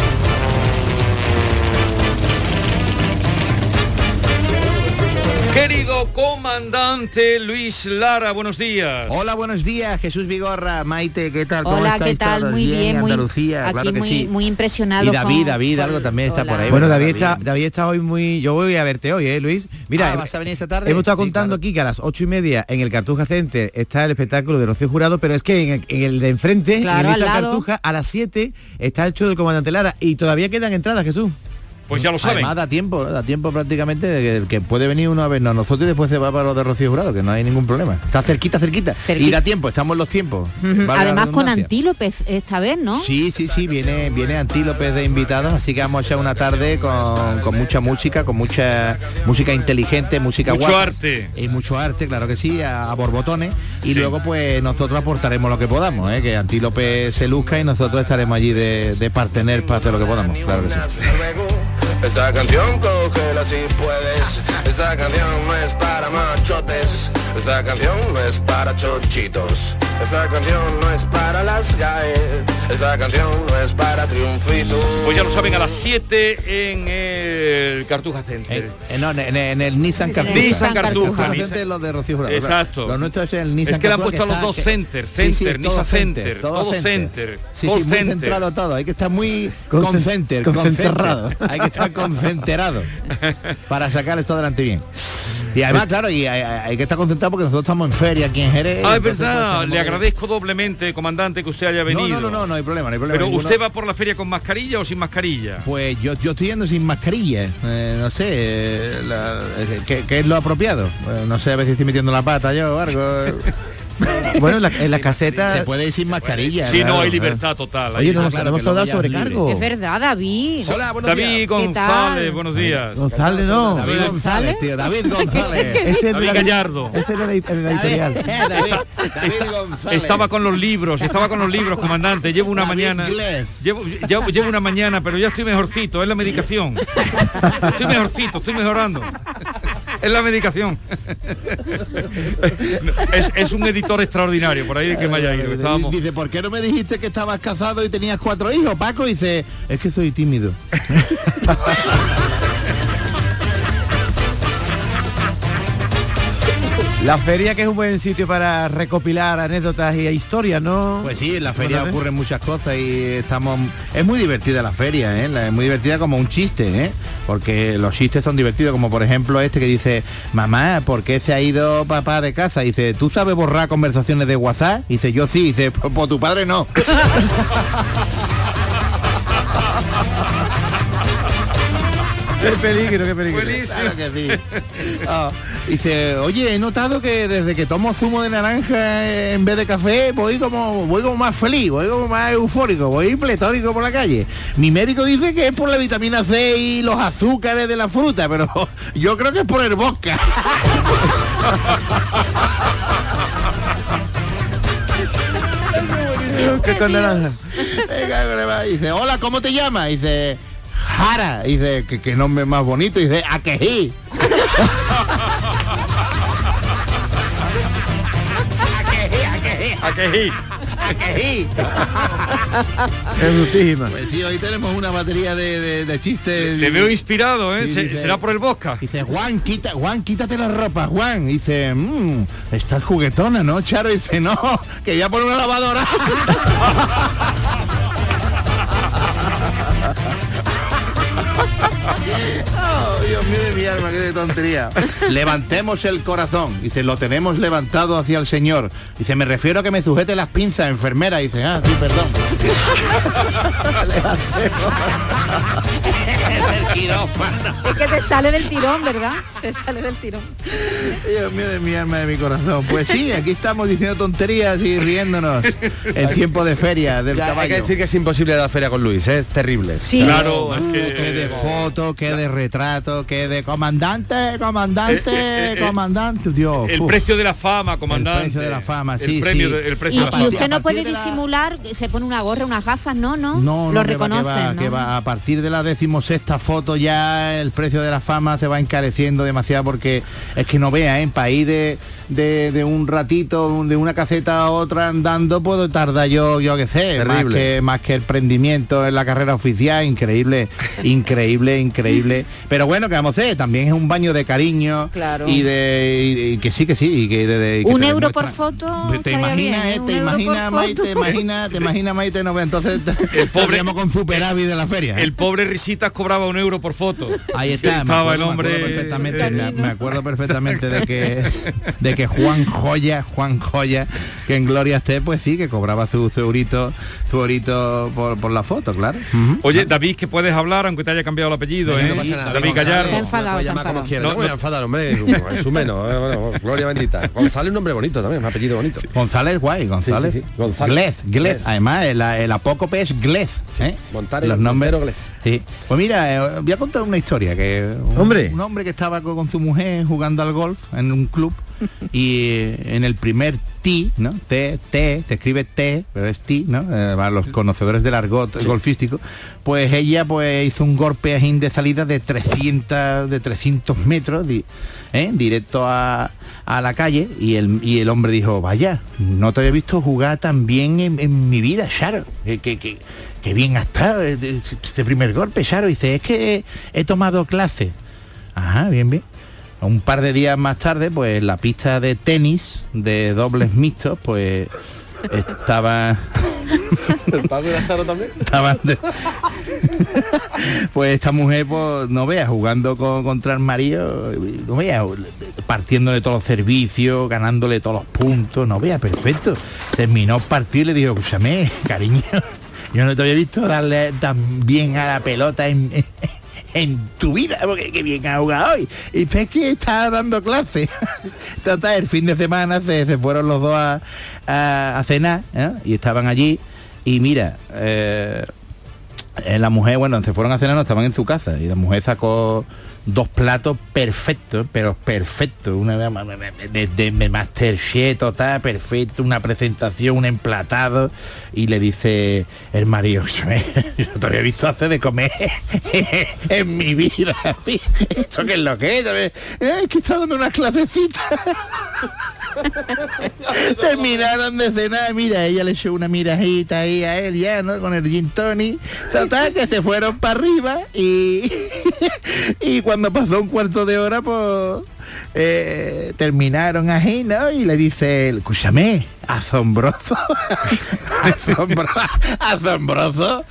Speaker 5: Querido comandante Luis Lara, buenos días.
Speaker 15: Hola, buenos días, Jesús Vigorra, Maite, ¿qué tal? ¿Cómo
Speaker 7: Hola, ¿qué
Speaker 15: estáis
Speaker 7: tal?
Speaker 15: todos?
Speaker 7: Muy bien, muy,
Speaker 15: Andalucía,
Speaker 7: aquí
Speaker 15: claro que
Speaker 7: muy,
Speaker 15: sí.
Speaker 7: muy impresionado.
Speaker 15: Y David,
Speaker 7: con-
Speaker 15: David,
Speaker 7: con-
Speaker 15: algo también está por ahí.
Speaker 8: Bueno,
Speaker 15: ¿verdad,
Speaker 8: David está, David está hoy muy... Yo voy a verte hoy, ¿eh, Luis? Mira,
Speaker 15: Ah, ¿vas a venir esta tarde?
Speaker 8: hemos estado
Speaker 15: Sí,
Speaker 8: contando aquí que a las ocho y media en el Cartuja Center está el espectáculo de Rocío Jurado, pero es que en el, en el de enfrente,
Speaker 7: Claro,
Speaker 8: en esa. Cartuja, a las 7 está el show del Comandante Lara y todavía quedan entradas, Jesús.
Speaker 5: Pues ya lo saben.
Speaker 15: Además da tiempo, da tiempo prácticamente de que el que puede venir uno a vernos a nosotros y después se va para los de Rocío Jurado, que no hay ningún problema. Está cerquita, cerquita.
Speaker 7: Cerquita.
Speaker 15: Y da tiempo, estamos en los tiempos.
Speaker 7: Además con antílopes esta vez, ¿no?
Speaker 15: Sí, sí, sí, viene, viene Antílopes de invitados, así que vamos a echar una tarde con, con mucha música, con mucha música inteligente, música
Speaker 5: Mucho
Speaker 15: guapa.
Speaker 5: arte.
Speaker 15: Y mucho arte, claro que sí, a, a borbotones. Y luego pues nosotros aportaremos lo que podamos, ¿eh? que Antílope se luzca y nosotros estaremos allí de, de partener para hacer lo que podamos, claro que sí.
Speaker 16: Esta canción cógela si puedes. Esta canción no es para machotes. Esta canción no es para chochitos. Esta canción no es para las GAE. Esta canción no es para triunfitos.
Speaker 5: Pues ya lo saben, a las 7 en el Cartuja Center.
Speaker 15: Eh, no, en, en- en el Nissan Cartuja.
Speaker 5: Nissan Cartuja.
Speaker 15: Cartuja. Los de Rocío Jurado.
Speaker 5: Exacto.
Speaker 15: Lo nuestro es el Nissan
Speaker 5: Es que le han puesto a los dos
Speaker 15: que-
Speaker 5: center,
Speaker 15: Sí, sí,
Speaker 5: center,
Speaker 15: es todo
Speaker 5: Nissan Center, todo center,
Speaker 15: Sí, sí, muy centrado todo. Hay que estar muy
Speaker 6: Concen-
Speaker 15: concenter,
Speaker 6: concentrado.
Speaker 15: Hay que estar concentrado para sacar esto adelante bien. Y además, claro, y hay, hay que estar concentrado porque nosotros estamos en feria aquí en Jerez.
Speaker 5: Ah, es
Speaker 15: pues,
Speaker 5: verdad,
Speaker 15: tenemos
Speaker 5: le agradezco doblemente, comandante, que usted haya venido.
Speaker 15: No, no, no, no, no hay problema, no hay problema.
Speaker 5: Pero
Speaker 15: ninguno.
Speaker 5: usted va por la feria con mascarilla o sin mascarilla.
Speaker 15: Pues yo, yo estoy yendo sin mascarilla, eh, no sé, eh, la- eh, ¿qué, qué es lo apropiado? No sé, a ver si estoy metiendo la pata yo o algo.
Speaker 8: Bueno, en la, en la caseta...
Speaker 15: Se puede ir sin mascarilla.
Speaker 5: Sí, no, hay libertad total.
Speaker 8: Oye, nos, hemos
Speaker 15: que luego
Speaker 8: hablado
Speaker 15: ya
Speaker 8: sobre
Speaker 15: es libre.
Speaker 8: cargo.
Speaker 7: Es verdad, David.
Speaker 5: David
Speaker 7: ¿Qué
Speaker 5: González, buenos días.
Speaker 8: González no.
Speaker 15: David González, tío, David González.
Speaker 8: Ese es
Speaker 5: David
Speaker 8: la-
Speaker 5: Gallardo.
Speaker 8: Ese es el, editorial.
Speaker 5: Estaba con los libros, estaba con los libros, comandante. Llevo una
Speaker 15: David
Speaker 5: mañana. Llevo, llevo, llevo una mañana, pero ya estoy mejorcito, es la medicación. Estoy mejorcito, estoy mejorando. Es la medicación. Es, es un editor extraordinario, por ahí que me haya ido. Estábamos.
Speaker 15: Dice, ¿por qué no me dijiste que estabas casado y tenías cuatro hijos, Paco? Dice, es que soy tímido.
Speaker 8: La feria que es un buen sitio para recopilar anécdotas y historias, ¿no?
Speaker 15: Pues sí, en la feria ocurren muchas cosas y estamos... Es muy divertida la feria, ¿eh? La- Es muy divertida como un chiste, ¿eh? Porque los chistes son divertidos, como por ejemplo este que dice, mamá, ¿por qué se ha ido papá de casa? Dice, ¿tú sabes borrar conversaciones de WhatsApp? Dice, yo sí. Dice, pues pues tu padre no.
Speaker 8: Qué peligro, qué peligro.
Speaker 15: Claro que sí. Ah, dice, oye, he notado que desde que tomo zumo de naranja en vez de café, voy como, voy como más feliz, voy como más eufórico, voy pletórico por la calle. Mi médico dice que es por la vitamina C y los azúcares de la fruta, pero yo creo que es por el vodka.
Speaker 8: Que con naranja.
Speaker 15: Dice, hola, ¿cómo te llamas? Dice, Jara. Dice, que, que nombre más bonito. Dice, Akejí.
Speaker 5: ¿A qué sí?
Speaker 15: Akejí.
Speaker 8: Es brutísima.
Speaker 15: Pues sí, hoy tenemos una batería de, de- de chistes.
Speaker 5: Te veo inspirado, ¿eh?
Speaker 15: Sí,
Speaker 5: Se-
Speaker 15: dice-
Speaker 5: ¿Será por el Bosca?
Speaker 15: Dice, Juan, quita, Juan, quítate la ropa, Juan. Dice, mmm, estás juguetona, ¿no, Charo? Dice, no, que voy a poner una lavadora. Oh, Dios mío de mi alma, qué de tontería. Levantemos el corazón. Dice, lo tenemos levantado hacia el Señor. Dice, me refiero a que me sujete las pinzas, enfermera. Dice, ah, sí, perdón. el quirófano.
Speaker 7: Es que te sale del tirón, ¿verdad? Te sale del tirón.
Speaker 15: Dios mío de mi alma, de mi corazón. Pues sí, aquí estamos diciendo tonterías y riéndonos en tiempo de feria del
Speaker 17: Ya, hay
Speaker 15: caballo.
Speaker 17: que decir que es imposible la feria con Luis, ¿eh? es terrible.
Speaker 7: Sí.
Speaker 5: Claro, es que...
Speaker 15: que de foto, que de retrato, que de comandante, comandante,
Speaker 5: Eh, eh, eh,
Speaker 15: comandante, Dios.
Speaker 5: El
Speaker 15: uf.
Speaker 5: precio de la fama, comandante.
Speaker 15: precio de la fama,
Speaker 5: El
Speaker 15: sí,
Speaker 5: premio
Speaker 15: sí.
Speaker 5: el
Speaker 7: Y,
Speaker 5: precio de la
Speaker 7: y
Speaker 5: fama.
Speaker 7: usted no puede
Speaker 15: de la-
Speaker 7: disimular, se pone una gorra, unas gafas, no, no.
Speaker 15: No,
Speaker 7: Lo
Speaker 15: no, que
Speaker 7: reconocen,
Speaker 15: va,
Speaker 7: ¿no?
Speaker 15: que va. A partir de la decimosexta foto ya el precio de la fama se va encareciendo demasiado porque es que no vea, ¿eh? en país de, de, de un ratito, de una caseta a otra andando, puedo tardar yo, yo qué sé, más que, más que el prendimiento en la carrera oficial, increíble, increíble, increíble. Pero bueno, que vamos a hacer, también es un baño de cariño
Speaker 7: Claro.
Speaker 15: y de y- y que sí, que sí, y que, de- de- que
Speaker 7: Un euro por foto.
Speaker 15: ¿Te imaginas,
Speaker 7: bien,
Speaker 15: eh? ¿Te imaginas, Maite?
Speaker 7: foto.
Speaker 15: ¿Te imaginas, te imaginas, Maite? No, pues entonces
Speaker 5: El pobre-
Speaker 15: con superávit de la feria. ¿eh?
Speaker 5: El pobre Risitas cobraba un euro por foto.
Speaker 15: Ahí
Speaker 5: Sí,
Speaker 15: está, me
Speaker 5: estaba
Speaker 15: acuerdo,
Speaker 5: el
Speaker 15: me
Speaker 5: hombre.
Speaker 15: acuerdo perfectamente, me, me acuerdo perfectamente de que de que Juan Joya, Juan Joya, que en Gloria esté, pues sí, que cobraba su, su eurito, su eurito por, por la foto, claro.
Speaker 5: Oye, David, que puedes hablar, aunque te haya cambiado el apellido. Apellido,
Speaker 17: No
Speaker 5: ¿eh?
Speaker 17: pasa nada.
Speaker 5: David Gallardo.
Speaker 7: Se ha enfadado, se ha
Speaker 17: llamar como
Speaker 7: enfadado.
Speaker 17: quiera,
Speaker 5: No,
Speaker 17: voy a enfadar, hombre, es un menos, eh, bueno, gloria bendita. González es un nombre bonito también, un apellido bonito.
Speaker 15: González guay, González.
Speaker 17: Sí. González.
Speaker 15: Glez, Glez.
Speaker 17: Glez.
Speaker 15: Además, el, el apócope es Glez. ¿eh?
Speaker 17: Montare-
Speaker 15: Los nombres.
Speaker 17: Glez.
Speaker 15: Sí. Pues mira, eh, voy a contar una historia que un,
Speaker 17: Hombre.
Speaker 15: un hombre que estaba con, con su mujer jugando al golf en un club y eh, en el primer tee, ¿no? T, T, se escribe T, pero es tee, ¿no? Eh, para los conocedores del argot golfístico, pues ella pues hizo un golpe ajín de salida de 300 de 300 metros di- ¿eh? directo a, a la calle y el, y el hombre dijo, vaya, no te había visto jugar tan bien en, en mi vida, Sharo. Que, que, que- que bien has estado este primer golpe, Sharo. Dice, es que he, he tomado clase. Ajá, bien, bien. Un par de días más tarde, pues la pista de tenis de dobles mixtos, pues estaba
Speaker 17: ¿El padre de Lazaro también?
Speaker 15: estaban de- pues esta mujer pues no vea jugando con- contra el marido no vea partiéndole todos los servicios ganándole todos los puntos no vea perfecto terminó el partido y le dijo escúchame cariño yo no te había visto darle tan bien a la pelota en, en tu vida. Porque qué bien ha jugado hoy. Y dice "Es que estaba dando clase total el fin de semana se, se fueron los dos a, a- cenar ¿eh? y estaban allí. Y mira eh, la mujer, bueno, se fueron a cenar, no estaban en su casa y la mujer sacó dos platos perfectos, pero perfectos, una de, de, de, de Masterchef total, perfecto, una presentación, un emplatado y le dice el marido, yo te había visto hacer de comer en mi vida, esto que es lo que es, Eh, es que está dando unas clasecitas. Terminaron de cenar, mira, ella le echó una mirajita ahí a él ya, ¿no? Con el gin tonic. Total, que se fueron para arriba y, y cuando pasó un cuarto de hora, pues eh, terminaron ahí, ¿no? Y le dice, él, escúchame, asombroso. asombroso, asombroso,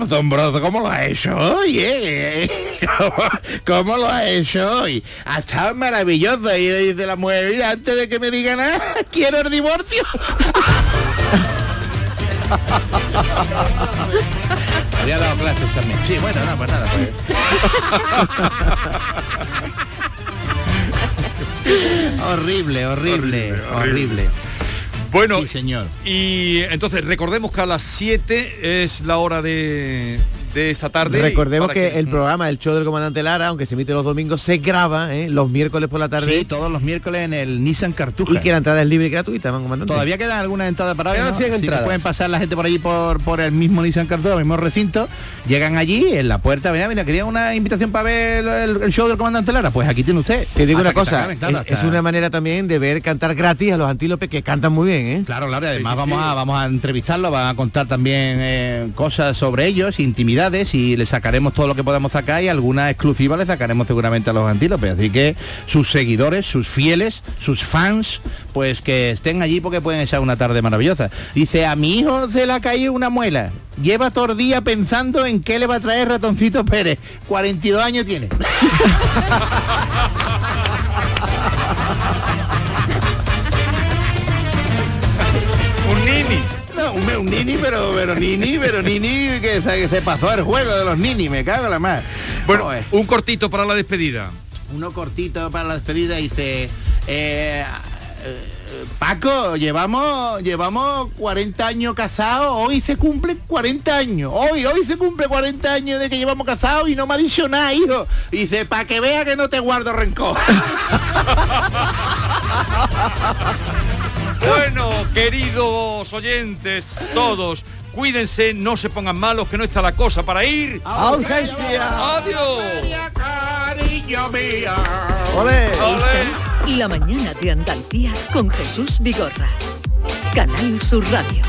Speaker 15: asombroso, ¿cómo lo ha hecho hoy? eh? ¿Cómo, cómo lo ha hecho hoy? Ha estado maravilloso. Y le dice la mujer, mira, antes de que me diga nada, quiero el divorcio. Había dado clases también. Sí, bueno, no, pues nada, pues. Horrible, horrible, horrible.
Speaker 5: Bueno,
Speaker 15: Sí, señor.
Speaker 5: y entonces recordemos que a las 7 es la hora de, de esta tarde.
Speaker 8: Recordemos que, el programa, el show del comandante Lara, aunque se emite los domingos, se graba ¿eh? los miércoles por la tarde.
Speaker 15: Sí, todos los miércoles en el Nissan Cartuja.
Speaker 8: Y que la entrada es libre y gratuita, man, comandante.
Speaker 15: Todavía quedan algunas entradas para hoy, ¿no?
Speaker 8: 100
Speaker 15: Así que
Speaker 8: entradas.
Speaker 15: pueden pasar la gente por allí por, por el mismo Nissan Cartuja, el mismo recinto. Llegan allí, en la puerta, mira, mira, quería una invitación para ver el, el show del comandante Lara. Pues aquí tiene usted.
Speaker 8: Te digo
Speaker 15: Hasta
Speaker 8: una cosa, es,
Speaker 15: hasta-
Speaker 8: es una manera también de ver cantar gratis a los antílopes que cantan muy bien, ¿eh?
Speaker 15: Claro, claro, y además vamos, A, vamos a entrevistarlo, van a contar también eh, cosas sobre ellos, y le sacaremos todo lo que podamos sacar y alguna exclusiva le sacaremos seguramente a los antílopes. Así que sus seguidores, sus fieles, sus fans, pues que estén allí porque pueden echar una tarde maravillosa. Dice, a mi hijo se le ha caído una muela. Lleva todo el día pensando en qué le va a traer ratoncito Pérez. 42 años tiene.
Speaker 5: un,
Speaker 15: un nini, pero, pero nini, pero nini que se, que se pasó el juego de los nini, me cago en la más.
Speaker 5: Bueno, un cortito para la despedida.
Speaker 15: Uno cortito para la despedida dice, eh, eh, Paco, llevamos, llevamos 40 años casados, hoy se cumplen 40 años, hoy, hoy se cumple 40 años de que llevamos casados y no me ha dicho nada, hijo. Dice, para que vea que no te guardo rencor.
Speaker 5: Bueno, queridos oyentes, todos, cuídense, no se pongan malos, que no está la cosa para ir.
Speaker 15: ¡A urgencia!
Speaker 5: ¡Adiós!
Speaker 3: Esta es La Mañana de Andalucía con Jesús Vigorra. Canal Sur Radio.